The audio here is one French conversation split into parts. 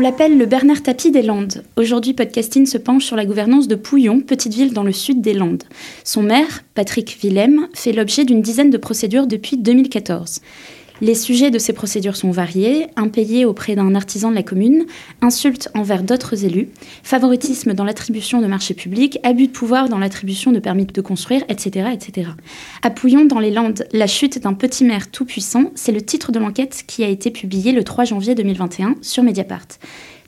On l'appelle le Bernard Tapie des Landes. Aujourd'hui, Podcasting se penche sur la gouvernance de Pouillon, petite ville dans le sud des Landes. Son maire, Patrick Willem, fait l'objet d'une dizaine de procédures depuis 2014. Les sujets de ces procédures sont variés impayés auprès d'un artisan de la commune, insultes envers d'autres élus, favoritisme dans l'attribution de marchés publics, abus de pouvoir dans l'attribution de permis de construire, etc. etc. À Pouillon, dans les Landes, la chute d'un petit maire tout-puissant, c'est le titre de l'enquête qui a été publiée le 3 janvier 2021 sur Mediapart.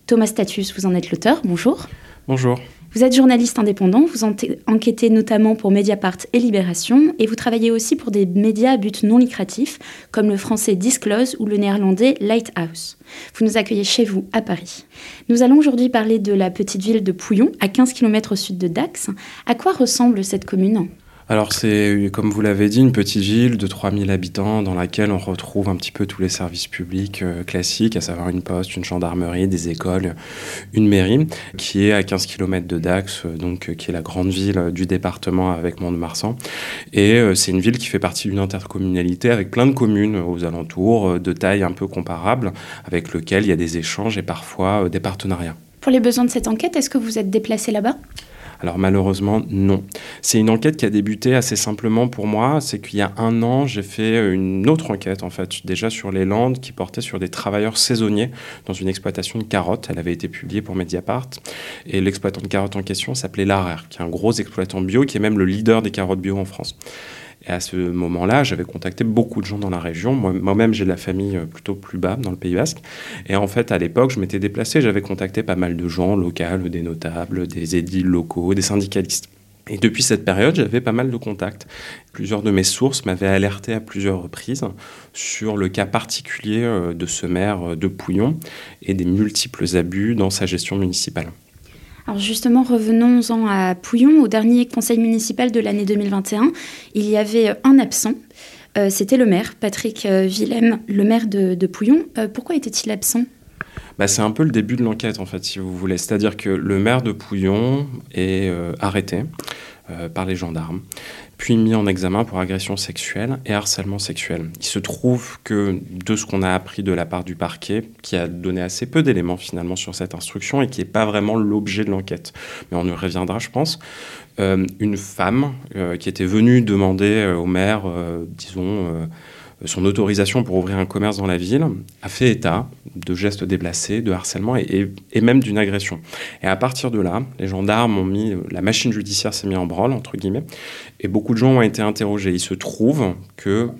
Thomas Status, vous en êtes l'auteur, bonjour. Bonjour. Vous êtes journaliste indépendant, vous enquêtez notamment pour Mediapart et Libération, et vous travaillez aussi pour des médias à but non lucratif, comme le français Disclose ou le néerlandais Lighthouse. Vous nous accueillez chez vous à Paris. Nous allons aujourd'hui parler de la petite ville de Pouillon, à 15 km au sud de Dax. À quoi ressemble cette commune? Alors c'est, comme vous l'avez dit, une petite ville de 3000 habitants dans laquelle on retrouve un petit peu tous les services publics euh, classiques, à savoir une poste, une gendarmerie, des écoles, une mairie, qui est à 15 km de Dax, euh, donc euh, qui est la grande ville du département avec Mont-de-Marsan. Et c'est une ville qui fait partie d'une intercommunalité avec plein de communes aux alentours, de taille un peu comparable, avec lequel il y a des échanges et parfois des partenariats. Pour les besoins de cette enquête, est-ce que vous êtes déplacé là-bas? Alors malheureusement, non. C'est une enquête qui a débuté assez simplement pour moi. C'est qu'il y a un an, j'ai fait une autre enquête, en fait, déjà sur les Landes, qui portait sur des travailleurs saisonniers dans une exploitation de carottes. Elle avait été publiée pour Mediapart. Et l'exploitant de carottes en question s'appelait Larer, qui est un gros exploitant bio, qui est même le leader des carottes bio en France. Et à ce moment-là, j'avais contacté beaucoup de gens dans la région. Moi-même, j'ai de la famille euh, plutôt plus bas, dans le Pays Basque. Et en fait, à l'époque, je m'étais déplacé, j'avais contacté pas mal de gens locaux, des notables, des édiles locaux, des syndicalistes. Et depuis cette période, j'avais pas mal de contacts. Plusieurs de mes sources m'avaient alerté à plusieurs reprises sur le cas particulier euh, de ce maire euh, de Pouillon et des multiples abus dans sa gestion municipale. Alors justement, revenons-en à Pouillon. Au dernier conseil municipal de l'année 2021, il y avait un absent. Euh, c'était le maire, Patrick euh, Willem, le maire de, Pouillon. Euh, pourquoi était-il absent? Bah, c'est un peu le début de l'enquête, en fait, si vous voulez. C'est-à-dire que le maire de Pouillon est arrêté par les gendarmes puis mis en examen pour agression sexuelle et harcèlement sexuel. Il se trouve que de ce qu'on a appris de la part du parquet, qui a donné assez peu d'éléments finalement sur cette instruction et qui n'est pas vraiment l'objet de l'enquête, mais on y reviendra je pense, euh, une femme euh, qui était venue demander euh, au maire, disons, son autorisation pour ouvrir un commerce dans la ville, a fait état de gestes déplacés, de harcèlement et, même d'une agression. Et à partir de là, les gendarmes ont mis, la machine judiciaire s'est mise en branle, entre guillemets, et beaucoup de gens ont été interrogés. Il se trouve que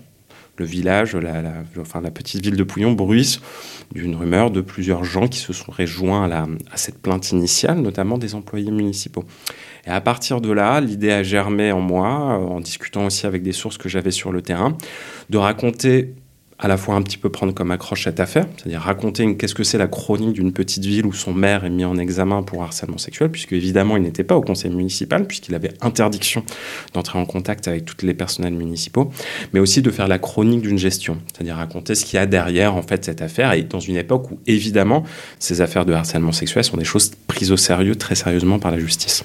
le village, la, enfin la petite ville de Pouillon bruisse d'une rumeur de plusieurs gens qui se sont rejoints à cette plainte initiale, notamment des employés municipaux. Et à partir de là, l'idée a germé en moi, en discutant aussi avec des sources que j'avais sur le terrain, de raconter à la fois un petit peu prendre comme accroche cette affaire, c'est-à-dire raconter qu'est-ce que c'est la chronique d'une petite ville où son maire est mis en examen pour harcèlement sexuel, puisque évidemment il n'était pas au conseil municipal, puisqu'il avait interdiction d'entrer en contact avec tous les personnels municipaux, mais aussi de faire la chronique d'une gestion, c'est-à-dire raconter ce qu'il y a derrière en fait cette affaire, et dans une époque où évidemment ces affaires de harcèlement sexuel sont des choses prises au sérieux, très sérieusement par la justice.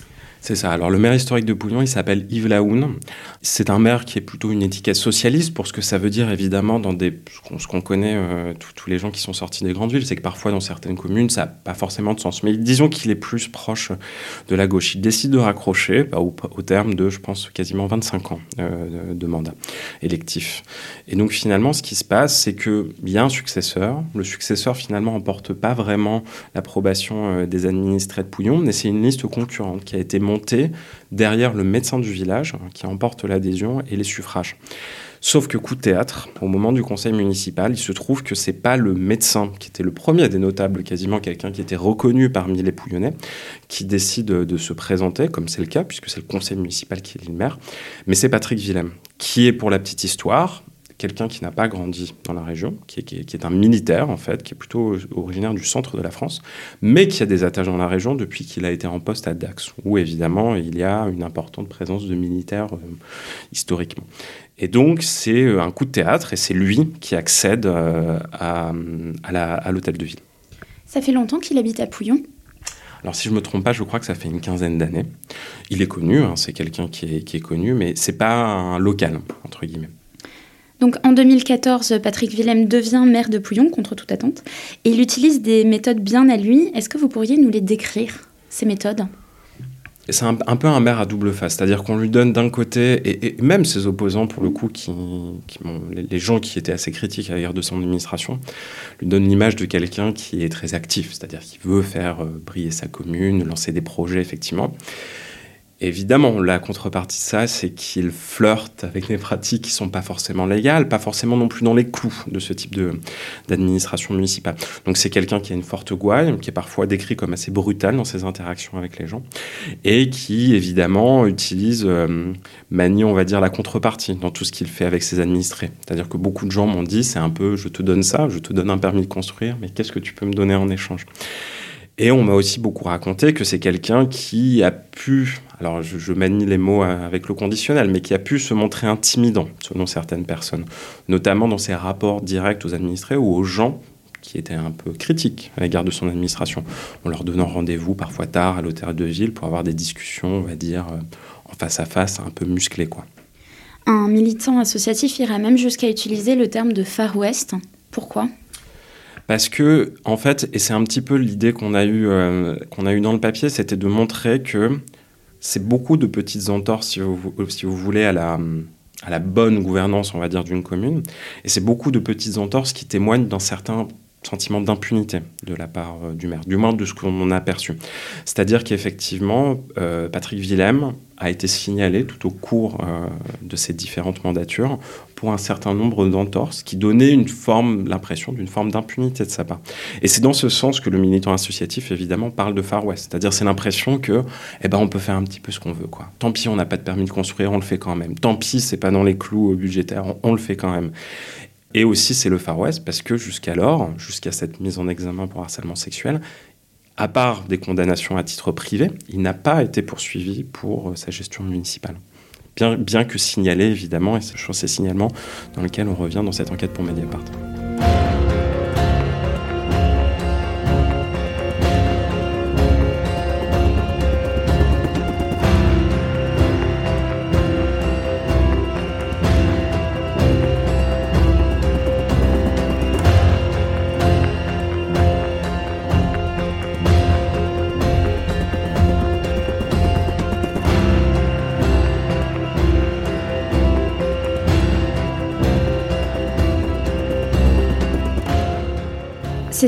C'est ça. Alors le maire historique de Pouillon, il s'appelle Yves Laoun. C'est un maire qui est plutôt une étiquette socialiste pour ce que ça veut dire évidemment dans des ce qu'on connaît euh, tous les gens qui sont sortis des grandes villes, c'est que parfois dans certaines communes ça n'a pas forcément de sens. Mais disons qu'il est plus proche de la gauche. Il décide de raccrocher bah, au, terme de, je pense, quasiment 25 ans euh, de, mandat électif. Et donc finalement, ce qui se passe, c'est qu'il y a un successeur. Le successeur finalement n'emporte pas vraiment l'approbation euh, des administrés de Pouillon, mais c'est une liste concurrente qui a été montée derrière le médecin du village hein, qui emporte l'adhésion et les suffrages. Sauf que coup de théâtre, au moment du conseil municipal, il se trouve que c'est pas le médecin qui était le premier des notables, quasiment quelqu'un qui était reconnu parmi les Pouillonnais, qui décide de se présenter, comme c'est le cas, puisque c'est le conseil municipal qui est le maire, mais c'est Patrick Willem, qui est, pour la petite histoire, quelqu'un qui n'a pas grandi dans la région, qui est, un militaire en fait, qui est plutôt originaire du centre de la France, mais qui a des attaches dans la région depuis qu'il a été en poste à Dax, où évidemment il y a une importante présence de militaires euh, historiquement. Et donc c'est euh, un coup de théâtre et c'est lui qui accède euh, à, à l'hôtel de ville. Ça fait longtemps qu'il habite à Pouillon? Alors si je me trompe pas, je crois que ça fait une quinzaine d'années. Il est connu, hein, c'est quelqu'un qui est, qui est, connu, mais c'est pas un local entre guillemets. Donc en 2014, Patrick Willem devient maire de Pouillon, contre toute attente, et il utilise des méthodes bien à lui. Est-ce que vous pourriez nous les décrire, ces méthodes? C'est un, peu un maire à double face, c'est-à-dire qu'on lui donne d'un côté, et, même ses opposants pour le coup, les, gens qui étaient assez critiques à l'égard de son administration, lui donnent l'image de quelqu'un qui est très actif, c'est-à-dire qui veut faire euh, briller sa commune, lancer des projets effectivement. Évidemment, la contrepartie de ça, c'est qu'il flirte avec des pratiques qui sont pas forcément légales, pas forcément non plus dans les clous de ce type d'administration municipale. Donc c'est quelqu'un qui a une forte gouaille, qui est parfois décrit comme assez brutal dans ses interactions avec les gens, et qui évidemment utilise, euh, manie, on va dire, la contrepartie dans tout ce qu'il fait avec ses administrés. C'est-à-dire que beaucoup de gens m'ont dit, c'est un peu, je te donne ça, je te donne un permis de construire, mais qu'est-ce que tu peux me donner en échange? Et on m'a aussi beaucoup raconté que c'est quelqu'un qui a pu, alors je, manie les mots avec le conditionnel, mais qui a pu se montrer intimidant selon certaines personnes, notamment dans ses rapports directs aux administrés ou aux gens qui étaient un peu critiques à l'égard de son administration, en leur donnant rendez-vous parfois tard à l'hôtel de ville pour avoir des discussions, on va dire, euh, en face à face, un peu musclées. Quoi. Un militant associatif ira même jusqu'à utiliser le terme de Far West. Pourquoi? Parce que, en fait, et c'est un petit peu l'idée qu'on a, eu, euh, qu'on a eu dans le papier, c'était de montrer que c'est beaucoup de petites entorses, si vous, voulez, à la, à la bonne gouvernance, on va dire, d'une commune. Et c'est beaucoup de petites entorses qui témoignent d'un certain sentiment d'impunité de la part euh, du maire, du moins de ce qu'on a aperçu. C'est-à-dire qu'effectivement, euh, Patrick Willem a été signalé tout au cours euh, de ces différentes mandatures pour un certain nombre d'entorses qui donnaient une forme, l'impression d'une forme d'impunité de sa part. Et c'est dans ce sens que le militant associatif, évidemment, parle de Far West. C'est-à-dire, c'est l'impression que, eh ben, on peut faire un petit peu ce qu'on veut, quoi. Tant pis, on n'a pas de permis de construire, on le fait quand même. Tant pis, c'est pas dans les clous budgétaires, on le fait quand même. Et aussi, c'est le Far West parce que jusqu'alors, jusqu'à cette mise en examen pour harcèlement sexuel, à part des condamnations à titre privé, il n'a pas été poursuivi pour euh, sa gestion municipale. Bien, que signalé, évidemment, et c'est ces signalements dans lesquels on revient dans cette enquête pour Mediapart.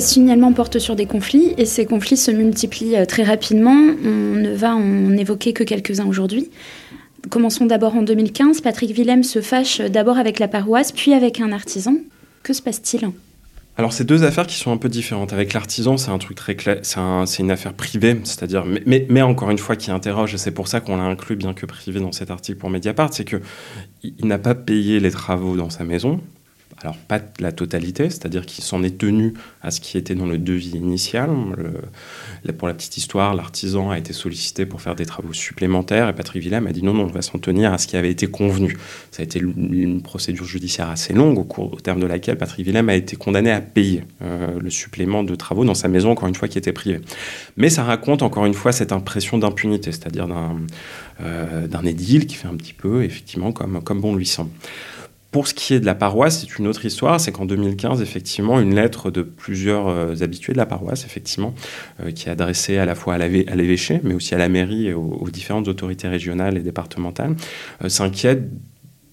Signalements portent sur des conflits et ces conflits se multiplient euh, très rapidement. On ne va en évoquer que quelques-uns aujourd'hui. Commençons d'abord en 2015. Patrick Willem se fâche d'abord avec la paroisse, puis avec un artisan. Que se passe-t-il? Alors, c'est deux affaires qui sont un peu différentes. Avec l'artisan, c'est un truc très clair, c'est une affaire privée, c'est-à-dire, mais, encore une fois, qui interroge, et c'est pour ça qu'on l'a inclus, bien que privé, dans cet article pour Mediapart, c'est qu'il n'a pas payé les travaux dans sa maison, alors pas la totalité, c'est-à-dire qu'il s'en est tenu à ce qui était dans le devis initial. pour la petite histoire, l'artisan a été sollicité pour faire des travaux supplémentaires et Patrick Villem a dit non, non, on va s'en tenir à ce qui avait été convenu. Ça a été une procédure judiciaire assez longue au, cours, au terme de laquelle Patrick Villem a été condamné à payer euh, le supplément de travaux dans sa maison, encore une fois, qui était privée. Mais ça raconte encore une fois cette impression d'impunité, c'est-à-dire d'un euh, édile qui fait un petit peu, effectivement, comme, comme bon lui semble. Pour ce qui est de la paroisse, c'est une autre histoire. C'est qu'en 2015, effectivement, une lettre de plusieurs euh, habitués de la paroisse, effectivement, euh, qui est adressée à la fois à l'évêché, mais aussi à la mairie et aux, différentes autorités régionales et départementales, euh, s'inquiète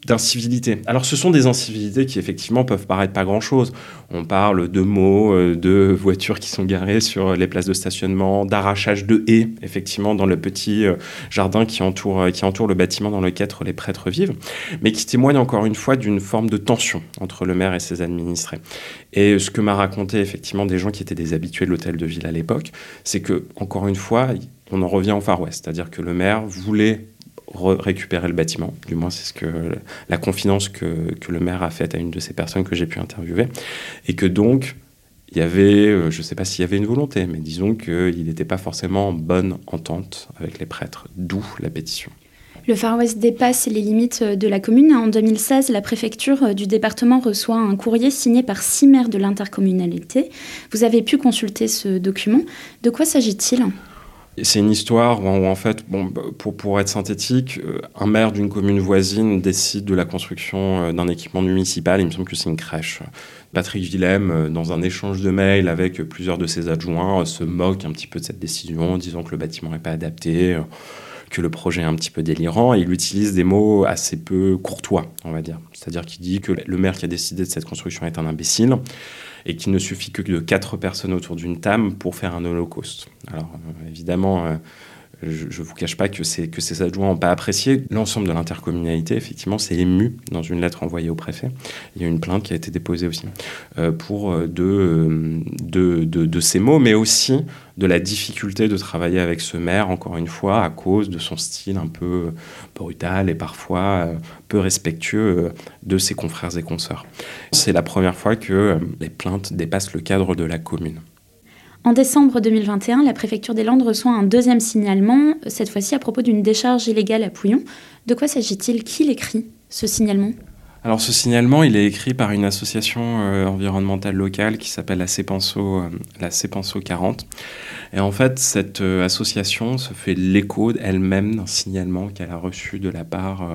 d'incivilité. Alors ce sont des incivilités qui effectivement peuvent paraître pas grand-chose. On parle de mots, euh, de voitures qui sont garées sur les places de stationnement, d'arrachage de haies, effectivement, dans le petit euh, jardin qui entoure, euh, qui entoure le bâtiment dans lequel les prêtres vivent, mais qui témoigne encore une fois d'une forme de tension entre le maire et ses administrés. Et ce que m'a raconté effectivement des gens qui étaient des habitués de l'hôtel de ville à l'époque, c'est que, encore une fois, on en revient au Far West, c'est-à-dire que le maire voulait récupérer le bâtiment. Du moins, c'est ce que la confidence que, que, le maire a faite à une de ces personnes que j'ai pu interviewer. Et que donc, il y avait, euh, je ne sais pas s'il y avait une volonté, mais disons qu'il n'était pas forcément en bonne entente avec les prêtres, d'où la pétition. Le Far West dépasse les limites de la commune. En 2016, la préfecture du département reçoit un courrier signé par six maires de l'intercommunalité. Vous avez pu consulter ce document. De quoi s'agit-il? C'est une histoire où, en fait, bon, pour, pour être synthétique, euh, un maire d'une commune voisine décide de la construction euh, d'un équipement municipal. Il me semble que c'est une crèche. Patrick Villem, euh, dans un échange de mails avec plusieurs de ses adjoints, se moque un petit peu de cette décision, disant que le bâtiment n'est pas adapté, que le projet est un petit peu délirant. Et il utilise des mots assez peu courtois, on va dire. C'est-à-dire qu'il dit que le maire qui a décidé de cette construction est un imbécile et qu'il ne suffit que de quatre personnes autour d'une table pour faire un holocauste. Alors euh, évidemment, euh, je ne vous cache pas que, ces adjoints n'ont pas apprécié. L'ensemble de l'intercommunalité, effectivement, s'est ému dans une lettre envoyée au préfet. Il y a une plainte qui a été déposée aussi euh, pour de, de, de, ces mots, mais aussi de la difficulté de travailler avec ce maire, encore une fois, à cause de son style un peu brutal et parfois peu respectueux de ses confrères et consoeurs. C'est la première fois que les plaintes dépassent le cadre de la commune. En décembre 2021, la préfecture des Landes reçoit un deuxième signalement, cette fois-ci à propos d'une décharge illégale à Pouillon. De quoi s'agit-il? Qui l'écrit, ce signalement? Alors ce signalement, il est écrit par une association euh, environnementale locale qui s'appelle la CEPENSO, euh, la CEPENSO 40. Et en fait, cette euh, association se fait l'écho elle-même d'un signalement qu'elle a reçu de la part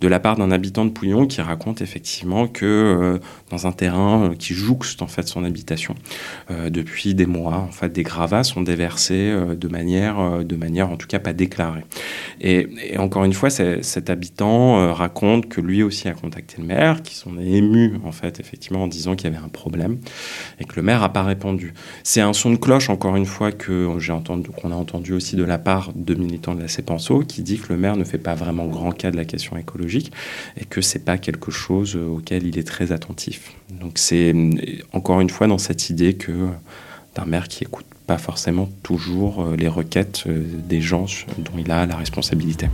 de la part d'un habitant de Pouillon qui raconte effectivement que dans un terrain qui jouxte en fait son habitation, depuis des mois, en fait, des gravats sont déversés de manière de manière en tout cas pas déclarée. Et encore une fois, cet habitant raconte que lui aussi a contacté le maire, qui sont émus en fait effectivement en disant qu'il y avait un problème et que le maire n'a pas répondu. C'est un son de cloche encore une fois qu'on a entendu aussi de la part de militants de la CEPENSO qui dit que le maire ne fait pas vraiment grand cas de la question écologique et que c'est pas quelque chose auquel il est très attentif. Donc c'est encore une fois dans cette idée que d'un maire qui écoute pas forcément toujours les requêtes des gens dont il a la responsabilité.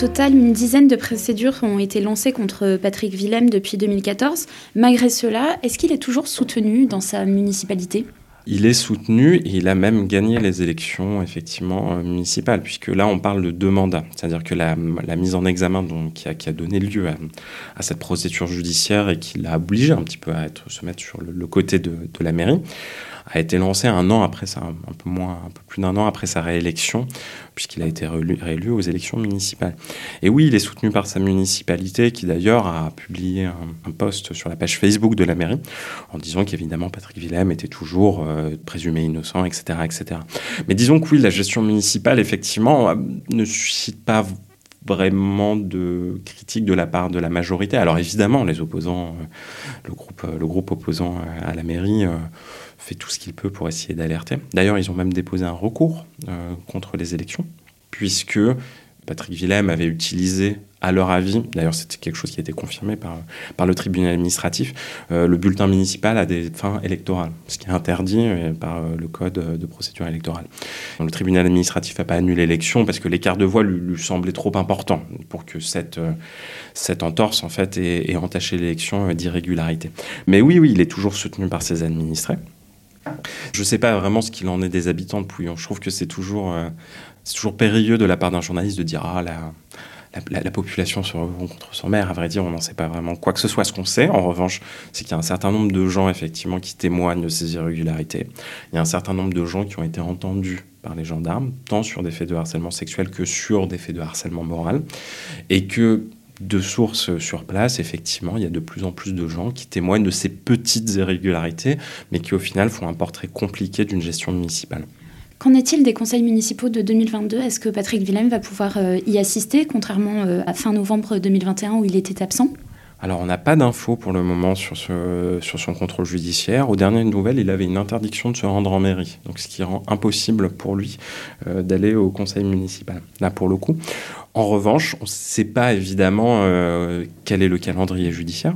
Total, une dizaine de procédures ont été lancées contre Patrick Willem depuis 2014. Malgré cela, est-ce qu'il est toujours soutenu dans sa municipalité? Il est soutenu et il a même gagné les élections effectivement euh, municipales, puisque là on parle de deux mandats, c'est-à-dire que la, mise en examen qui, a, donné lieu à, cette procédure judiciaire et qui l'a obligé un petit peu à se mettre sur le, côté de, la mairie, a été lancé un an après ça, un peu moins, un peu plus d'un an après sa réélection, puisqu'il a été réélu, aux élections municipales. Et oui, il est soutenu par sa municipalité, qui d'ailleurs a publié un, post sur la page Facebook de la mairie, en disant qu'évidemment Patrick Willem était toujours euh, présumé innocent, etc., etc. Mais disons que oui, la gestion municipale, effectivement, euh, ne suscite pas vraiment de critiques de la part de la majorité. Alors évidemment, les opposants, euh, le groupe, le groupe opposant à la mairie fait tout ce qu'il peut pour essayer d'alerter. D'ailleurs, ils ont même déposé un recours euh, contre les élections, puisque Patrick Willem avait utilisé, à leur avis, d'ailleurs c'était quelque chose qui a été confirmé par, par le tribunal administratif, euh, le bulletin municipal à des fins électorales, ce qui est interdit euh, par le code de procédure électorale. le tribunal administratif n'a pas annulé l'élection parce que l'écart de voix lui, semblait trop important pour que cette, cette entorse en fait ait, ait entaché l'élection d'irrégularité. Mais oui, oui, il est toujours soutenu par ses administrés. Je ne sais pas vraiment ce qu'il en est des habitants de Pouillon. Je trouve que c'est toujours, euh, toujours périlleux de la part d'un journaliste de dire Ah, la, la, population se rencontre contre son maire. À vrai dire, on n'en sait pas vraiment quoi que ce soit. Ce qu'on sait, en revanche, c'est qu'il y a un certain nombre de gens, effectivement, qui témoignent de ces irrégularités. Il y a un certain nombre de gens qui ont été entendus par les gendarmes, tant sur des faits de harcèlement sexuel que sur des faits de harcèlement moral. Et que de sources sur place, effectivement, il y a de plus en plus de gens qui témoignent de ces petites irrégularités, mais qui au final font un portrait compliqué d'une gestion municipale. Qu'en est-il des conseils municipaux de 2022 Est-ce que Patrick Willem va pouvoir euh, y assister, contrairement euh, à fin novembre 2021 où il était absent? Alors, on n'a pas d'infos pour le moment sur, son contrôle judiciaire. Aux dernières nouvelles, il avait une interdiction de se rendre en mairie, donc ce qui rend impossible pour lui euh, d'aller au conseil municipal. Là, pour le coup. En revanche, on ne sait pas évidemment euh, quel est le calendrier judiciaire.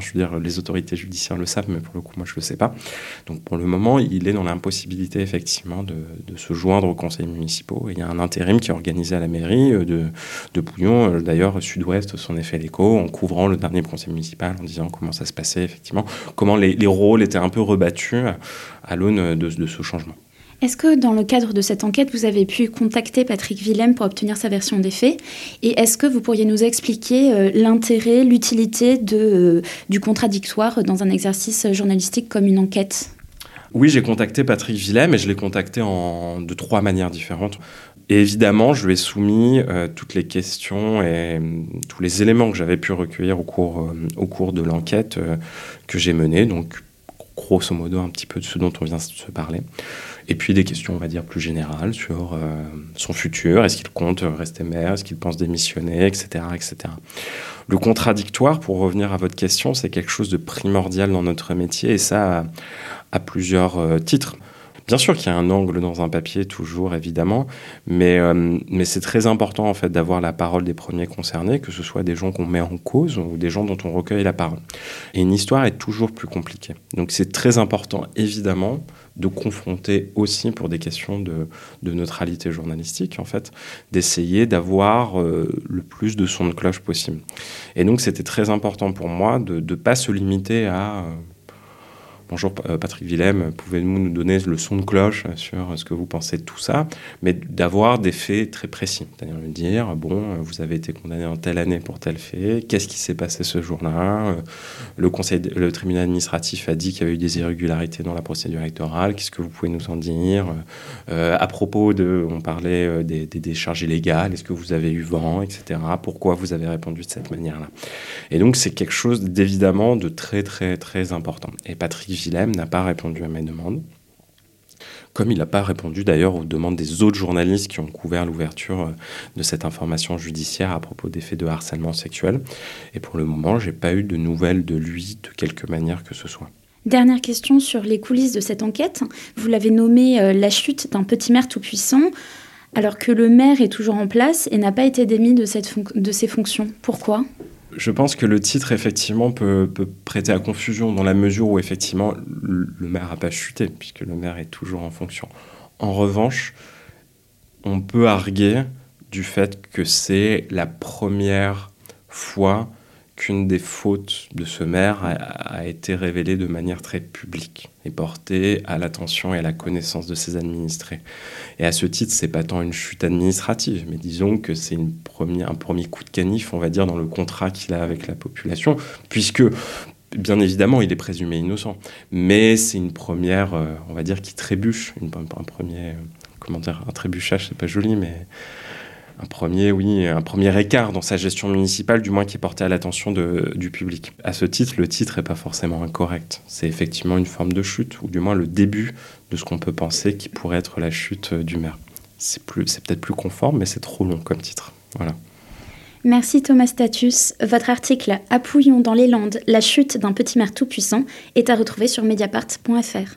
Je veux dire, les autorités judiciaires le savent, mais pour le coup, moi, je ne le sais pas. Donc, pour le moment, il est dans l'impossibilité, effectivement, de, se joindre aux conseils municipaux. il y a un intérim qui est organisé à la mairie euh, de, de Pouillon. Euh, d'ailleurs, Sud-Ouest s'en est fait l'écho en couvrant le dernier conseil municipal, en disant comment ça se passait, effectivement, comment les, rôles étaient un peu rebattus à l'aune de ce changement. Est-ce que dans le cadre de cette enquête, vous avez pu contacter Patrick Willem pour obtenir sa version des faits Et est-ce que vous pourriez nous expliquer euh, l'intérêt, l'utilité euh, du contradictoire dans un exercice journalistique comme une enquête? Oui, j'ai contacté Patrick Willem et je l'ai contacté de trois manières différentes. Et évidemment, je lui ai soumis euh, toutes les questions et tous les éléments que j'avais pu recueillir au cours, au cours de l'enquête que j'ai menée. Donc, grosso modo, un petit peu de ce dont on vient de se parler. Et puis des questions, on va dire, plus générales sur euh, son futur. Est-ce qu'il compte rester maire? Est-ce qu'il pense démissionner? Etc. etc. Le contradictoire, pour revenir à votre question, c'est quelque chose de primordial dans notre métier et ça à, plusieurs euh, titres. Bien sûr qu'il y a un angle dans un papier, toujours évidemment, mais, euh, mais c'est très important en fait d'avoir la parole des premiers concernés, que ce soit des gens qu'on met en cause ou des gens dont on recueille la parole. Et une histoire est toujours plus compliquée. Donc c'est très important évidemment de confronter aussi pour des questions de, neutralité journalistique, en fait, d'essayer d'avoir euh, le plus de son de cloche possible. Et donc c'était très important pour moi de ne pas se limiter à euh, Bonjour euh, Patrick Willem, pouvez-vous nous donner le son de cloche sur ce que vous pensez de tout ça, mais d'avoir des faits très précis, c'est-à-dire de dire bon, vous avez été condamné en telle année pour tel fait, qu'est-ce qui s'est passé ce jour-là, euh, le conseil, le tribunal administratif a dit qu'il y avait eu des irrégularités dans la procédure électorale, qu'est-ce que vous pouvez nous en dire? Euh, À propos de, on parlait des, des décharges illégales, est-ce que vous avez eu vent, etc. Pourquoi vous avez répondu de cette manière-là? Et donc c'est quelque chose d'évidemment de très très très important. Et Patrick Willem n'a pas répondu à mes demandes, comme il n'a pas répondu d'ailleurs aux demandes des autres journalistes qui ont couvert l'ouverture euh, de cette information judiciaire à propos des faits de harcèlement sexuel. Et pour le moment, je n'ai pas eu de nouvelles de lui de quelque manière que ce soit. Dernière question sur les coulisses de cette enquête. Vous l'avez nommé euh, la chute d'un petit maire tout-puissant, alors que le maire est toujours en place et n'a pas été démis de ses fonctions. Pourquoi? Je pense que le titre, effectivement, peut, prêter à confusion dans la mesure où, effectivement, le, maire n'a pas chuté, puisque le maire est toujours en fonction. En revanche, on peut arguer du fait que c'est la première fois qu'une des fautes de ce maire a, été révélée de manière très publique et portée à l'attention et à la connaissance de ses administrés. Et à ce titre, c'est pas tant une chute administrative, mais disons que c'est un premier coup de canif, on va dire, dans le contrat qu'il a avec la population, puisque bien évidemment, il est présumé innocent, mais c'est une première, euh, on va dire, qui trébuche, un premier, comment dire, un trébuchage, c'est pas joli, mais un premier, oui, un premier écart dans sa gestion municipale, du moins qui est porté à l'attention du public. À ce titre, le titre n'est pas forcément incorrect. C'est effectivement une forme de chute, ou du moins le début de ce qu'on peut penser qui pourrait être la chute du maire. C'est peut-être plus conforme, mais c'est trop long comme titre. Voilà. Merci Thomas Status. Votre article Appouillons dans les Landes, la chute d'un petit maire tout-puissant est à retrouver sur mediapart.fr.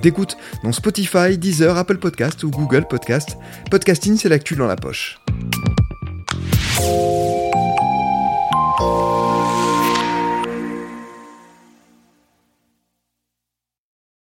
d'écoute, dans Spotify, Deezer, Apple Podcast ou Google Podcast. Podcasting, c'est l'actu dans la poche.